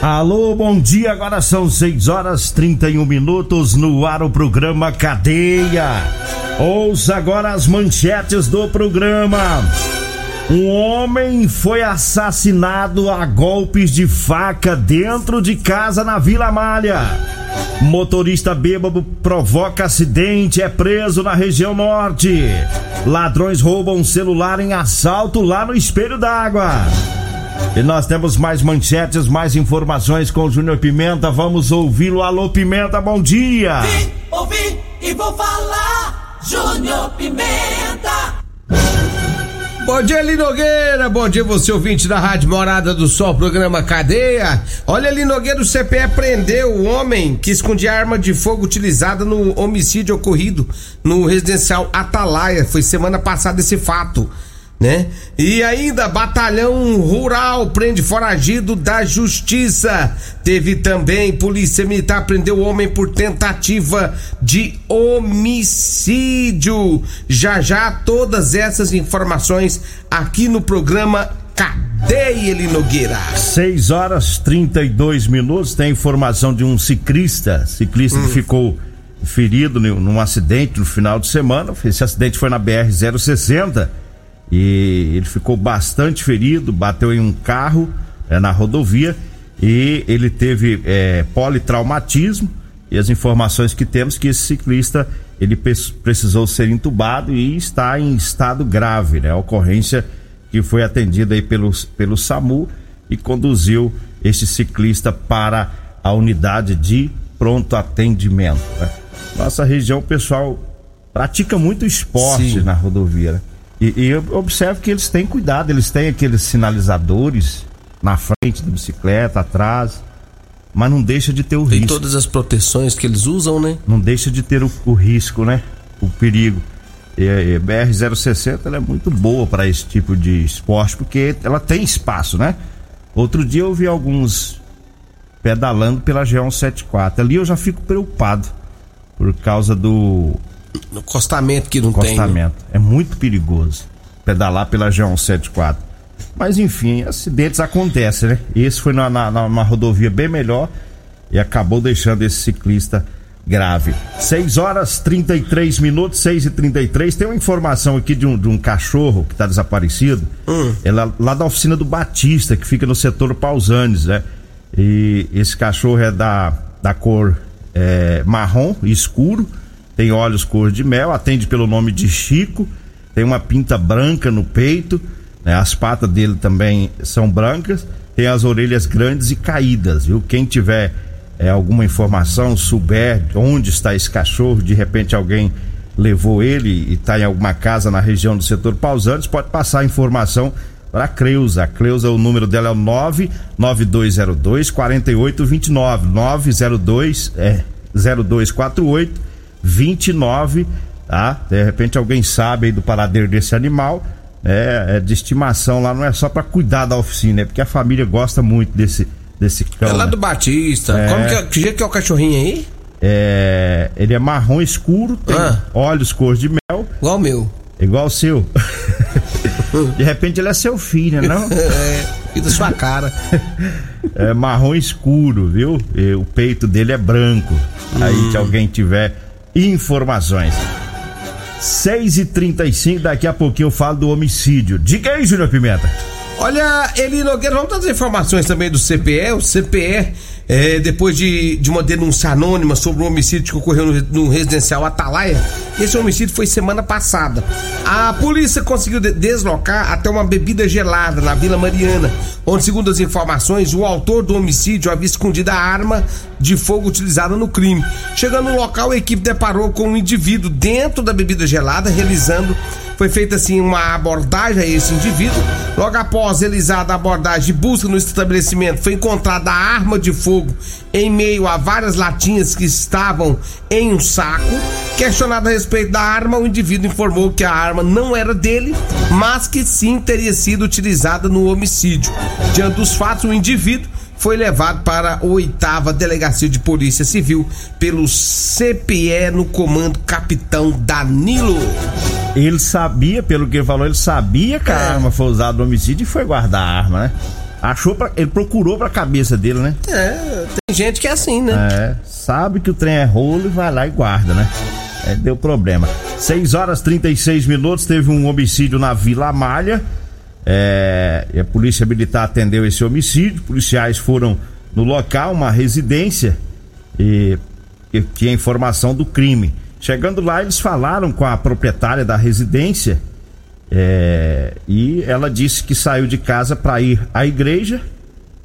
Alô, bom dia. Agora são 6 horas 31 minutos no ar o programa Cadeia. Ouça agora as manchetes do programa. Um homem foi assassinado a golpes de faca dentro de casa na Vila Malha. Motorista bêbado provoca acidente, é preso na região norte. Ladrões roubam celular em assalto lá no Espelho d'Água. E nós temos mais manchetes, mais informações com o Júnior Pimenta. Vamos ouvi-lo. Alô, Pimenta, bom dia. Vim, ouvi e vou falar. Júnior Pimenta. Bom dia, Linogueira. Bom dia, você ouvinte da Rádio Morada do Sol, programa Cadeia. Olha, Linogueira, o CPE prendeu o homem que escondia arma de fogo utilizada no homicídio ocorrido no residencial Atalaia. Foi semana passada esse fato né? E ainda batalhão rural prende foragido da justiça. Teve também polícia militar prendeu o homem por tentativa de homicídio. Já já todas essas informações aqui no programa Cadeia Eli Nogueira. 6 horas 32 minutos. Tem informação de um ciclista, ciclista hum. que ficou ferido num acidente no final de semana. Esse acidente foi na BR 060 e ele ficou bastante ferido, bateu em um carro é, na rodovia e ele teve é, politraumatismo e as informações que temos que esse ciclista ele precisou ser entubado e está em estado grave, né? A ocorrência que foi atendida aí pelo, pelo SAMU e conduziu este ciclista para a unidade de pronto atendimento. Né? Nossa região, o pessoal pratica muito esporte Sim. na rodovia. Né? E, e eu observo que eles têm cuidado, eles têm aqueles sinalizadores na frente da bicicleta, atrás, mas não deixa de ter o Tem risco. todas as proteções que eles usam, né? Não deixa de ter o, o risco, né? O perigo. E, e BR-060 ela é muito boa para esse tipo de esporte porque ela tem espaço, né? Outro dia eu vi alguns pedalando pela G174. Ali eu já fico preocupado por causa do no acostamento que não acostamento. tem. Né? É muito perigoso pedalar pela G174. Mas enfim, acidentes acontecem, né? Esse foi na, na, numa rodovia bem melhor e acabou deixando esse ciclista grave. 6 horas 33 minutos, 6 e 33 Tem uma informação aqui de um, de um cachorro que está desaparecido. Hum. É lá, lá, da oficina do Batista, que fica no setor Pausanes, né? E esse cachorro é da, da cor é, marrom escuro tem olhos cor de mel, atende pelo nome de Chico, tem uma pinta branca no peito, né? as patas dele também são brancas, tem as orelhas grandes e caídas, viu? Quem tiver é, alguma informação, souber onde está esse cachorro, de repente alguém levou ele e está em alguma casa na região do setor Pausantes, pode passar a informação para a Creuza. A Creuza, o número dela é o 99202 4829 902 é 0248 29, tá? De repente alguém sabe aí do paradeiro desse animal, é, é de estimação lá, não é só para cuidar da oficina, é porque a família gosta muito desse desse cão. É lá né? do Batista. É. Como que, é, que jeito que é o cachorrinho aí? É, ele é marrom escuro, tem Ah. olhos cor de mel, Igual o meu. igual o seu. de repente ele é seu filho, né, não? É, e da sua cara. É marrom escuro, viu? E o peito dele é branco. Aí se alguém tiver informações. 6 e 35 daqui a pouquinho eu falo do homicídio. Diga aí, Júnior Pimenta. Olha, Eli Nogueira, vamos trazer informações também do CPE. O CPE, é, depois de, de uma denúncia anônima sobre um homicídio que ocorreu no, no, residencial Atalaia, esse homicídio foi semana passada. A polícia conseguiu de deslocar até uma bebida gelada na Vila Mariana, onde, segundo as informações, o autor do homicídio havia escondido a arma de fogo utilizada no crime. Chegando no local, a equipe deparou com um indivíduo dentro da bebida gelada, realizando foi feita assim uma abordagem a esse indivíduo. Logo após realizada a abordagem de busca no estabelecimento, foi encontrada a arma de fogo em meio a várias latinhas que estavam em um saco. Questionado a respeito da arma, o indivíduo informou que a arma não era dele, mas que sim teria sido utilizada no homicídio. Diante dos fatos, o indivíduo foi levado para a oitava delegacia de polícia civil pelo CPE no comando capitão Danilo. Ele sabia, pelo que ele falou, ele sabia que a é. arma foi usada no homicídio e foi guardar a arma, né? Achou pra, ele procurou pra cabeça dele, né? É, tem gente que é assim, né? É, sabe que o trem é rolo e vai lá e guarda, né? É, deu problema. 6 horas 36 minutos, teve um homicídio na Vila Amália. É, a polícia militar atendeu esse homicídio. Policiais foram no local, uma residência, e, e tinha informação do crime. Chegando lá, eles falaram com a proprietária da residência é, e ela disse que saiu de casa para ir à igreja.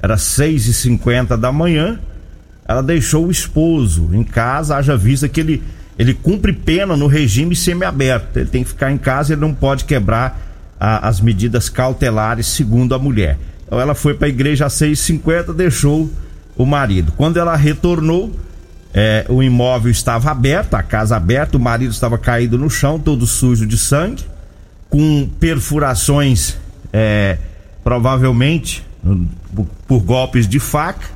Era seis e cinquenta da manhã. Ela deixou o esposo em casa, haja vista que ele, ele cumpre pena no regime semiaberto. Ele tem que ficar em casa, ele não pode quebrar a, as medidas cautelares, segundo a mulher. Então ela foi para a igreja às 6h50, deixou o marido. Quando ela retornou, é, o imóvel estava aberto, a casa aberta, o marido estava caído no chão, todo sujo de sangue, com perfurações, é, provavelmente por golpes de faca.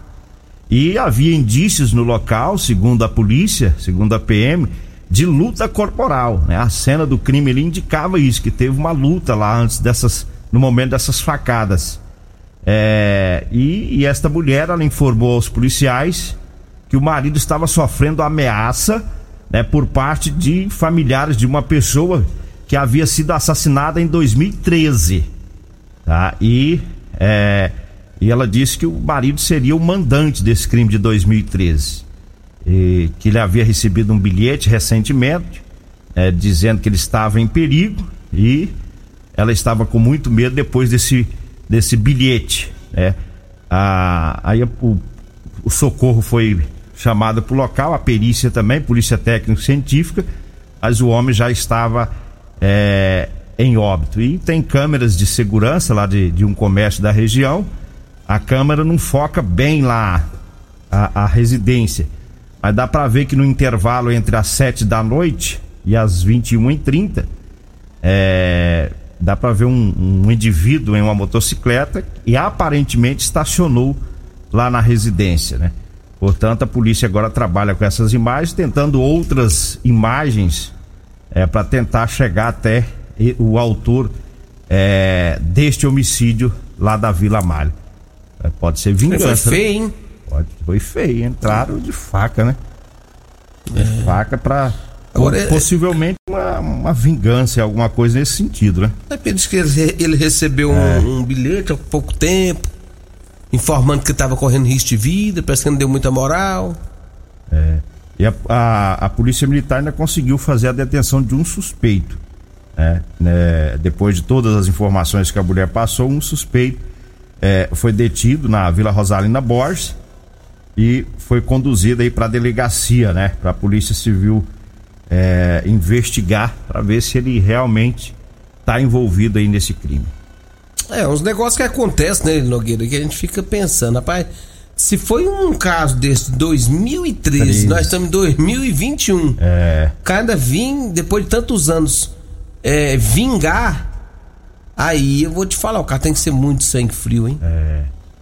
E havia indícios no local, segundo a polícia, segundo a PM, de luta corporal. Né? A cena do crime ele indicava isso, que teve uma luta lá antes dessas, no momento dessas facadas. É, e, e, esta mulher, ela informou aos policiais que o marido estava sofrendo ameaça né, por parte de familiares de uma pessoa que havia sido assassinada em 2013. Tá? E, é, e ela disse que o marido seria o mandante desse crime de 2013 e que ele havia recebido um bilhete recentemente é, dizendo que ele estava em perigo e ela estava com muito medo depois desse, desse bilhete. Né? Ah, aí o, o socorro foi chamado para o local, a perícia também, polícia técnico-científica, mas o homem já estava é, em óbito. E tem câmeras de segurança lá de, de um comércio da região. A câmera não foca bem lá a, a residência mas dá para ver que no intervalo entre as 7 da noite e as 21h30, é, dá para ver um, um indivíduo em uma motocicleta e aparentemente estacionou lá na residência, né? Portanto, a polícia agora trabalha com essas imagens, tentando outras imagens é, para tentar chegar até o autor é, deste homicídio lá da Vila Malha. É, pode ser vingança. Foi feio, hein? Pode, foi feio, entraram de faca, né? De é. faca pra. Agora, é- possivelmente uma, uma vingança, alguma coisa nesse sentido, né? Depende que ele, ele recebeu é. um, um, bilhete há pouco tempo, informando que estava correndo risco de vida, parece que não deu muita moral. É. E a, a, a, polícia militar ainda conseguiu fazer a detenção de um suspeito. Né? né? Depois de todas as informações que a mulher passou, um suspeito é, foi detido na Vila Rosalina Borges e foi conduzida aí para a delegacia, né? Para a Polícia Civil é, investigar para ver se ele realmente está envolvido aí nesse crime. É, uns negócios que acontecem, né, Nogueira, que a gente fica pensando, rapaz, se foi um caso desse 2013, 13. nós estamos em 2021. É. Cada vim, depois de tantos anos, é, vingar, aí eu vou te falar, o cara tem que ser muito sangue frio, hein? É.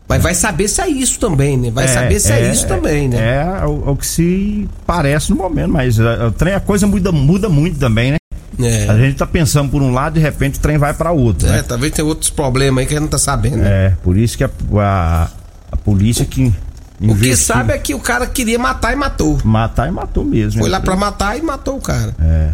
Mas vai saber se é isso também, né? Vai é, saber se é, é, isso também, né? É, é o, o, que se parece no momento, mas a, é, o trem, a coisa muda, muda muito também, né? É. A gente tá pensando por um lado, de repente o trem vai para outro. É, né? talvez tenha outros problemas aí que a gente não tá sabendo. Né? É, por isso que a, a, a polícia que. O que sabe é que o cara queria matar e matou. Matar e matou mesmo. Foi lá para matar e matou o cara. É.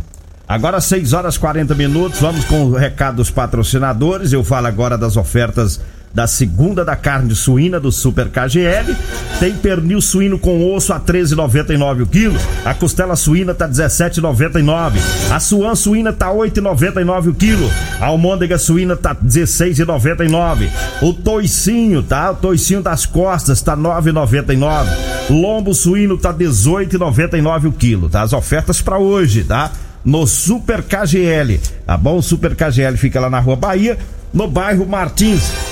Agora 6 horas 40 minutos, vamos com o recado dos patrocinadores. Eu falo agora das ofertas da segunda da carne suína do Super KGL. Tem pernil suíno com osso a 13,99 o quilo. A costela suína tá 17,99. A suan suína tá 8,99 o quilo. A almôndega suína tá 16,99. O toicinho, tá? O toicinho das costas tá 9,99. Lombo suíno tá 18,99 o quilo, tá? As ofertas para hoje, tá? No Super KGL, tá bom? O Super KGL fica lá na Rua Bahia, no bairro Martins.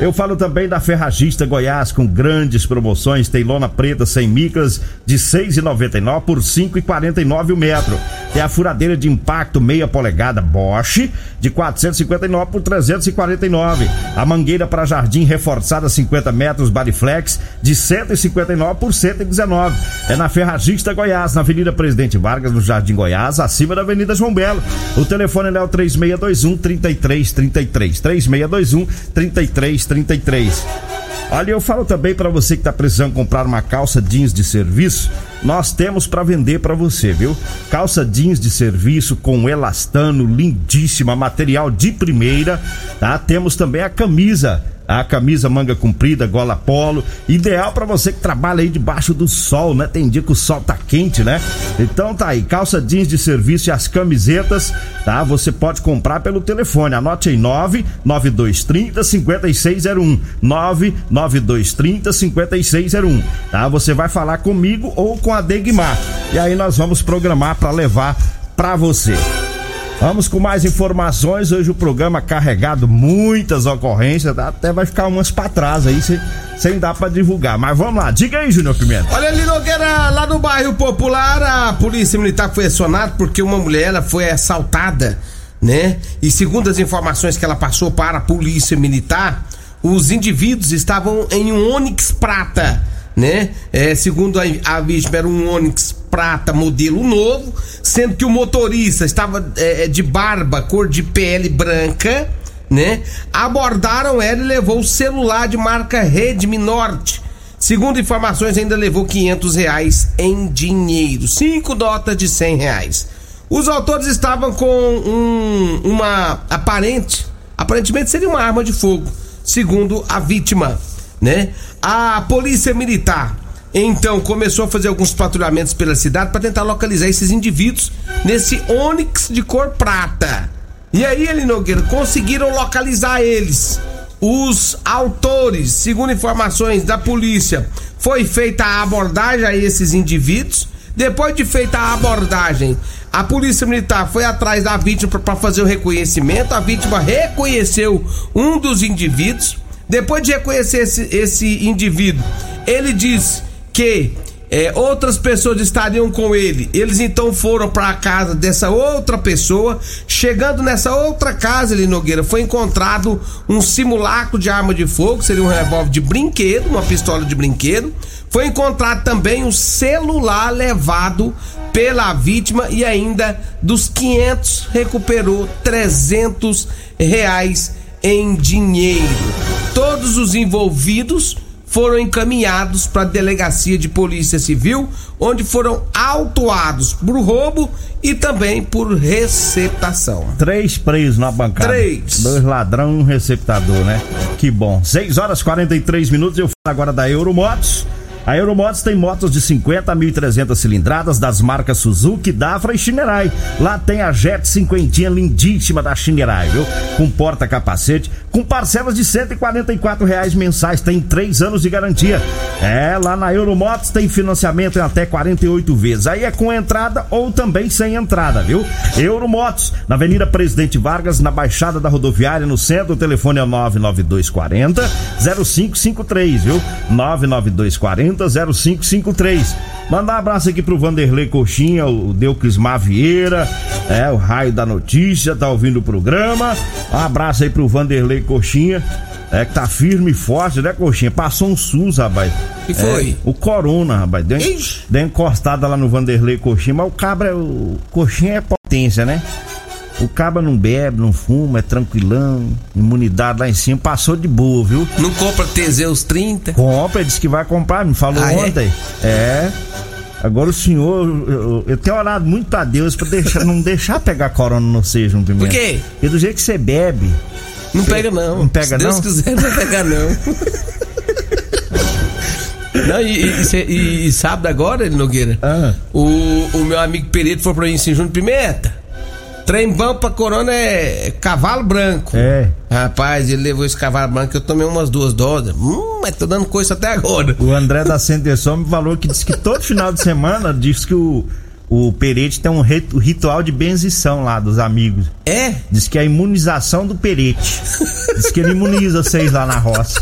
Eu falo também da Ferragista Goiás com grandes promoções, tem lona preta sem micras de 6,99 por 5,49 o metro. Tem a furadeira de impacto meia polegada Bosch de 459 por 349. A mangueira para jardim reforçada 50 metros Bariflex de 159 por 119. É na Ferragista Goiás, na Avenida Presidente Vargas, no Jardim Goiás, acima da Avenida João Belo. O telefone é o 3621 3333 3621 3333 33. Olha, eu falo também para você que está precisando comprar uma calça jeans de serviço, nós temos para vender para você, viu? Calça jeans de serviço com elastano, lindíssima, material de primeira, tá? Temos também a camisa a camisa manga comprida, gola polo, ideal para você que trabalha aí debaixo do sol, né? Tem dia que o sol tá quente, né? Então tá aí, calça jeans de serviço e as camisetas, tá? Você pode comprar pelo telefone, anote aí 99230 5601, 99230 5601, tá? Você vai falar comigo ou com a Degmar. E aí nós vamos programar para levar para você. Vamos com mais informações. Hoje o programa carregado, muitas ocorrências, até vai ficar umas pra trás aí, sem, sem dar pra divulgar. Mas vamos lá, diga aí, Júnior Pimenta. Olha ali, Nogueira, lá no bairro Popular, a polícia militar foi acionada porque uma mulher ela foi assaltada, né? E segundo as informações que ela passou para a polícia militar, os indivíduos estavam em um Onix Prata né? É, segundo a, a vítima, era um Onix prata modelo novo, sendo que o motorista estava é, é, de barba, cor de pele branca, né? Abordaram ela e levou o celular de marca Redmi Norte. Segundo informações, ainda levou 500 reais em dinheiro, cinco notas de 100 reais. Os autores estavam com um, uma aparente, aparentemente seria uma arma de fogo, segundo a vítima né? A polícia militar então começou a fazer alguns patrulhamentos pela cidade para tentar localizar esses indivíduos nesse Onix de cor prata. E aí, Eli Nogueira, conseguiram localizar eles. Os autores, segundo informações da polícia, foi feita a abordagem a esses indivíduos. Depois de feita a abordagem, a polícia militar foi atrás da vítima para fazer o reconhecimento. A vítima reconheceu um dos indivíduos depois de reconhecer esse, esse indivíduo, ele diz que é, outras pessoas estariam com ele. Eles então foram para a casa dessa outra pessoa. Chegando nessa outra casa, ali Nogueira, foi encontrado um simulacro de arma de fogo, seria um revólver de brinquedo, uma pistola de brinquedo. Foi encontrado também um celular levado pela vítima e ainda dos 500 recuperou 300 reais em dinheiro. Todos os envolvidos foram encaminhados para a delegacia de polícia civil, onde foram autuados por roubo e também por receptação. Três presos na bancada. Três. Dois ladrão e um receptador, né? Que bom. 6 horas 43 minutos. Eu falo agora da Euromotos. A Euromotos tem motos de 50 a 1.300 cilindradas das marcas Suzuki, Dafra e Shinerai. Lá tem a Jet 50 lindíssima da Shinerai, viu? Com porta-capacete, com parcelas de 144 reais mensais, tem 3 anos de garantia. É, lá na Euromotos tem financiamento em até 48 vezes. Aí é com entrada ou também sem entrada, viu? Euromotos, na Avenida Presidente Vargas, na Baixada da Rodoviária, no centro, o telefone é 99240 0553, viu? 99240 0553. Mandar um abraço aqui pro Vanderlei Coxinha, o Deuclismar Vieira, é, o raio da notícia, tá ouvindo o programa. Um abraço aí pro Vanderlei Coxinha. É que tá firme e forte, né, Coxinha? Passou um SUS, rapaz. E foi? É, o Corona, rapaz. Deu, deu encostada lá no Vanderlei Coxinha, mas o cabra, o Coxinha é potência, né? O caba não bebe, não fuma, é tranquilão, imunidade lá em cima, passou de boa, viu? Não compra Teseus 30? Compra, disse que vai comprar, me falou Ah, é? ontem. É? Agora o senhor, eu, eu tenho orado muito a Deus pra deixar, não deixar pegar corona no seja um Por quê? E do jeito que você bebe. Não pega não. Não pega Se Deus não? quiser, não vai pegar não. Não, e, e, e- e sábado agora, Nogueira, Ah. o, o meu amigo Pereto foi pra mim assim, Júnior Pimenta. Trem bom pra corona é cavalo branco. É. Rapaz, ele levou esse cavalo branco, eu tomei umas duas doses. Hum, mas tô dando coisa até agora. O André da Centerson me falou que diz que todo final de semana diz que o, o Perete tem um rit- ritual de benzição lá dos amigos. É? Diz que é a imunização do Perete. Diz que ele imuniza vocês lá na roça.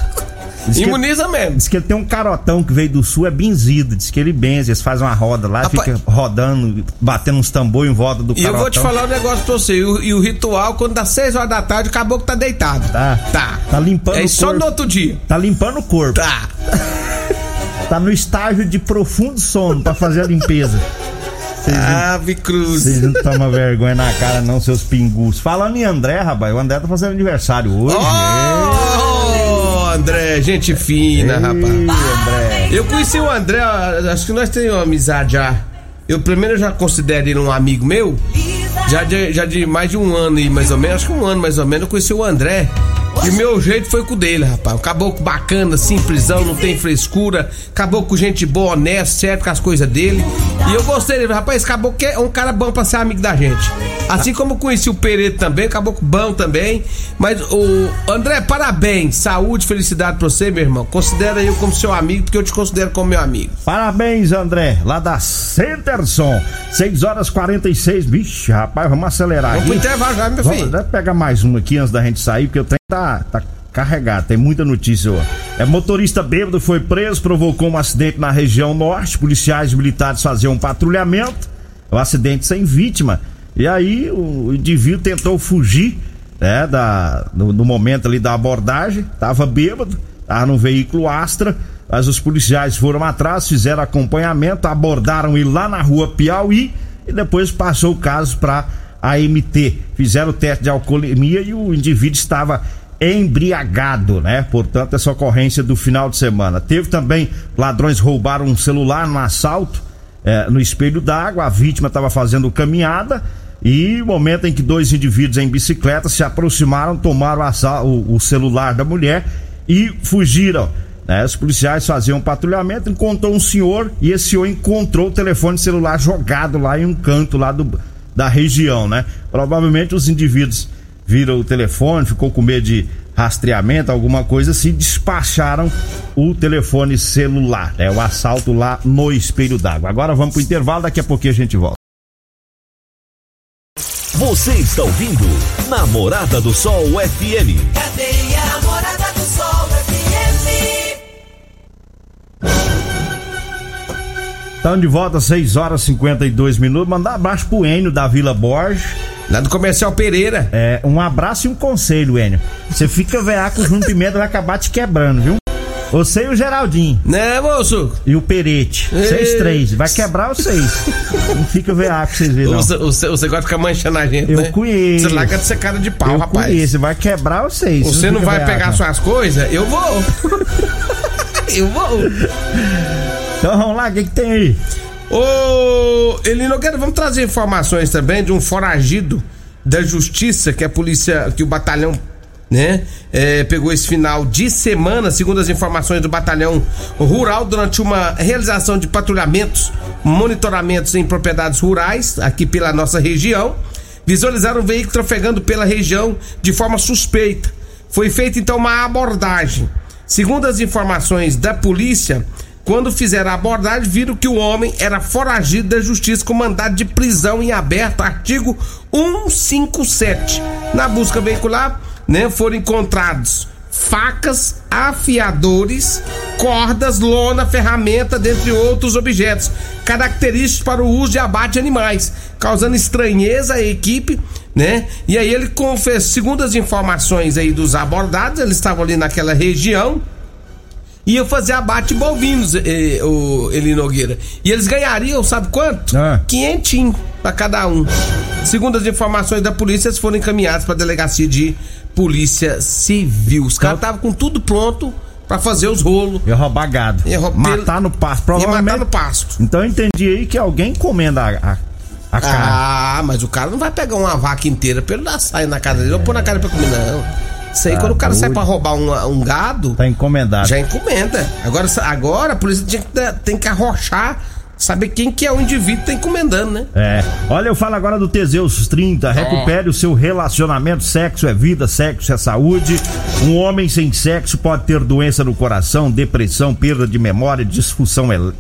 Diz Imuniza mesmo. diz que ele tem um carotão que veio do sul, é benzido. Diz que ele benze, eles fazem uma roda lá, Rapaz- fica rodando, batendo uns tambor em volta do E carotão. eu vou te falar um negócio pra você. E o, e o ritual, quando dá 6 horas da tarde, acabou que tá deitado. Tá. Tá. Tá limpando É o só corpo. no outro dia. Tá limpando o corpo. Tá. Tá no estágio de profundo sono pra fazer a limpeza. Não- Ave Cruz. Vocês não tomam vergonha na cara, não, seus pingus. Falando em André, rapaz, o André tá fazendo aniversário hoje. Oh, André, gente fina, Ei, rapaz. André. Eu conheci o André, acho que nós temos uma amizade já. Eu primeiro já considero ele um amigo meu. Já de, já de mais de um ano aí, mais ou menos, acho que um ano mais ou menos, eu conheci o André. E meu jeito foi com o dele, rapaz. Um caboclo bacana, simplesão, não tem frescura. Caboclo gente boa, honesto, certo com as coisas dele. E eu gostei dele, rapaz. Esse caboclo é um cara bom pra ser amigo da gente. Assim como eu conheci o Pereira também, caboclo bom também. Mas o André, parabéns. Saúde, felicidade pra você, meu irmão. Considera eu como seu amigo, porque eu te considero como meu amigo. Parabéns, André, lá da Centerson. 6 horas 46. Vixe, rapaz, vamos acelerar Vamos pro aqui. intervalo já, meu Vamos, filho. deve pegar mais uma aqui antes da gente sair, porque o trem tá, tá carregado, tem muita notícia hoje. É motorista bêbado foi preso, provocou um acidente na região norte. Policiais militares faziam um patrulhamento. O acidente sem vítima. E aí o indivíduo tentou fugir, né, da, no, no momento ali da abordagem, tava bêbado, tava no veículo Astra. Mas os policiais foram atrás, fizeram acompanhamento, abordaram ele lá na rua Piauí e depois passou o caso para AMT. Fizeram o teste de alcoolemia e o indivíduo estava embriagado, né? Portanto, essa ocorrência do final de semana. Teve também ladrões roubaram um celular no assalto eh, no espelho d'água. A vítima estava fazendo caminhada e o momento em que dois indivíduos em bicicleta se aproximaram, tomaram o o celular da mulher e fugiram. né? Os policiais faziam um patrulhamento, encontrou um senhor e esse senhor encontrou o telefone celular jogado lá em um canto lá do, da região, né? Provavelmente os indivíduos viram o telefone, ficou com medo de rastreamento, alguma coisa assim, despacharam o telefone celular, né? O assalto lá no espelho d'água. Agora vamos pro intervalo, daqui a pouquinho a gente volta. Você está ouvindo Namorada do Sol FM. Cadeia Namorada do Sol Estamos de volta, 6 horas e 52 minutos. Mandar um abraço pro Enio da Vila Borges. Lá do Comercial Pereira. É, um abraço e um conselho, Enio. Você fica veaco, o Júnior Pimenta vai acabar te quebrando, viu? Você e o Geraldinho. Né, moço? E o Perete. Vocês três. Vai quebrar vocês. Não fica veaco, vocês verem, não. Você, você, você gosta de ficar manchando a gente, Eu né? conheço. Você larga de ser cara de pau, Eu rapaz. conheço, vai quebrar vocês. Você não fica vai veaco, pegar não. suas coisas? Eu vou. eu vou. Então vamos lá, o que, que tem aí? Ô, Elino Nogueira, vamos trazer informações também de um foragido da justiça que a polícia, que o batalhão, né, é, pegou esse final de semana, segundo as informações do batalhão rural, durante uma realização de patrulhamentos, monitoramentos em propriedades rurais, aqui pela nossa região, visualizaram um veículo trafegando pela região de forma suspeita. Foi feita então uma abordagem. Segundo as informações da polícia, quando fizeram a abordagem, viram que o homem era foragido da justiça com mandado de prisão em aberto, artigo 157. Na busca veicular, né, foram encontrados facas, afiadores, cordas, lona, ferramenta, dentre outros objetos, característicos para o uso de abate de animais, causando estranheza à equipe, né? E aí ele confessou, segundo as informações aí dos abordados, eles estavam ali naquela região, iam fazer abate bovinos, eh, o Eli Nogueira. E eles ganhariam, sabe quanto? Ah. Quinhentinho pra cada um. Segundo as informações da polícia, eles foram encaminhados pra delegacia de polícia civil. Os caras estavam com tudo pronto pra fazer os rolos. Ia roubar gado. Ia rou- Matar no pasto. Ia Provavelmente. matar no pasto. Então eu entendi aí que alguém encomenda a, a, a carne. Ah, mas o cara não vai pegar uma vaca inteira pra ele dar sair na casa dele ou pôr na cara pra comer, não. Isso aí, Tá quando o cara sai doido. pra roubar um, um gado, Tá encomendado. já encomenda. Agora, agora a polícia tinha que dar- tem que arrochar, saber quem que é o indivíduo que tá encomendando, né? É. Olha, eu falo agora do Teseus 30. Recupere o seu relacionamento. Sexo é vida, sexo é saúde. Um homem sem sexo pode ter doença no coração, depressão, perda de memória, disfunção ele-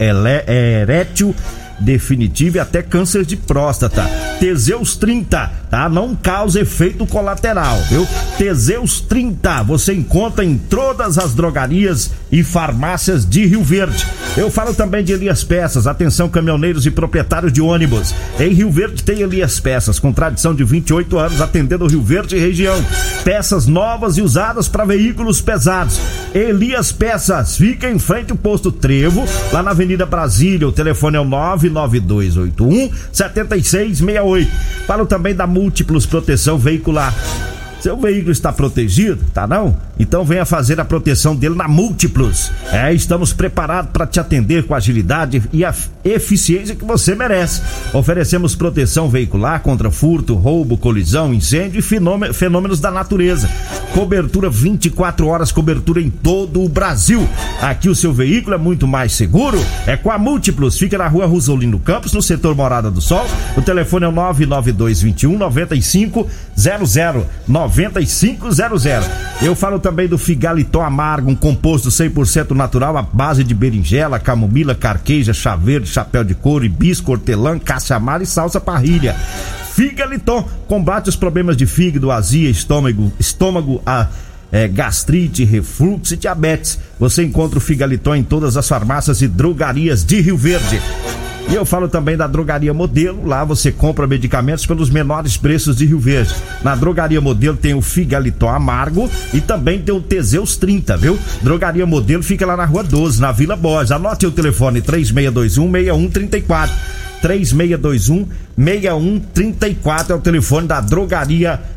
erétil definitiva e até câncer de próstata. Teseus 30, tá? Não causa efeito colateral, viu? Teseus 30, você encontra em todas as drogarias e farmácias de Rio Verde. Eu falo também de Elias Peças. Atenção, caminhoneiros e proprietários de ônibus. Em Rio Verde tem Elias Peças, com tradição de 28 anos, atendendo Rio Verde e região. Peças novas e usadas para veículos pesados. Elias Peças, fica em frente ao posto Trevo, lá na Avenida Brasília. O telefone é o 99281 7668. Falo também da Múltiplos Proteção Veicular. Seu veículo está protegido, tá não? Então venha fazer a proteção dele na Múltiplos. É, estamos preparados para te atender com a agilidade e a eficiência que você merece. Oferecemos proteção veicular contra furto, roubo, colisão, incêndio e fenôme- fenômenos da natureza. Cobertura 24 horas, cobertura em todo o Brasil. Aqui o seu veículo é muito mais seguro. É com a Múltiplos. Fica na rua Rosolino Campos, no setor Morada do Sol. O telefone é o 99221 9500 9500. Eu falo também do Figalitó Amargo, um composto 100% natural à base de berinjela, camomila, carqueja, chá verde, chapéu de couro, hibisco, hortelã, caça-amara e salsa parrilha. Figaliton combate os problemas de fígado, azia, estômago, estômago, a é, gastrite, refluxo e diabetes. Você encontra o Figaliton em todas as farmácias e drogarias de Rio Verde. E eu falo também da Drogaria Modelo. Lá você compra medicamentos pelos menores preços de Rio Verde. Na Drogaria Modelo tem o Figaliton Amargo e também tem o Teseus 30, viu? Drogaria Modelo fica lá na Rua 12, na Vila Borges. Anote o telefone 3621 6134. 3621 6134 é o telefone da Drogaria Modelo.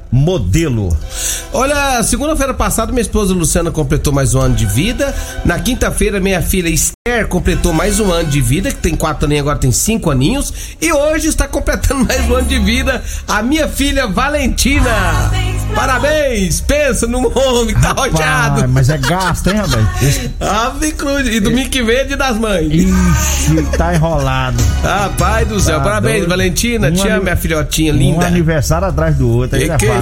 Olha, segunda-feira passada, minha esposa Luciana completou mais um ano de vida. Na quinta-feira, minha filha Esther completou mais um ano de vida, que tem quatro aninhos, agora tem cinco aninhos. E hoje está completando mais um ano de vida a minha filha Valentina. Parabéns! Pensa num homem que tá Rapaz, rodeado. mas é gasto, hein, rapaz? Ave cruz. E domingo que vem é dia das mães. Ixi, tá enrolado. Rapaz do céu, Tá parabéns, doido. Valentina. Um Te amo, minha filhotinha Um linda. aniversário atrás do outro. aí é que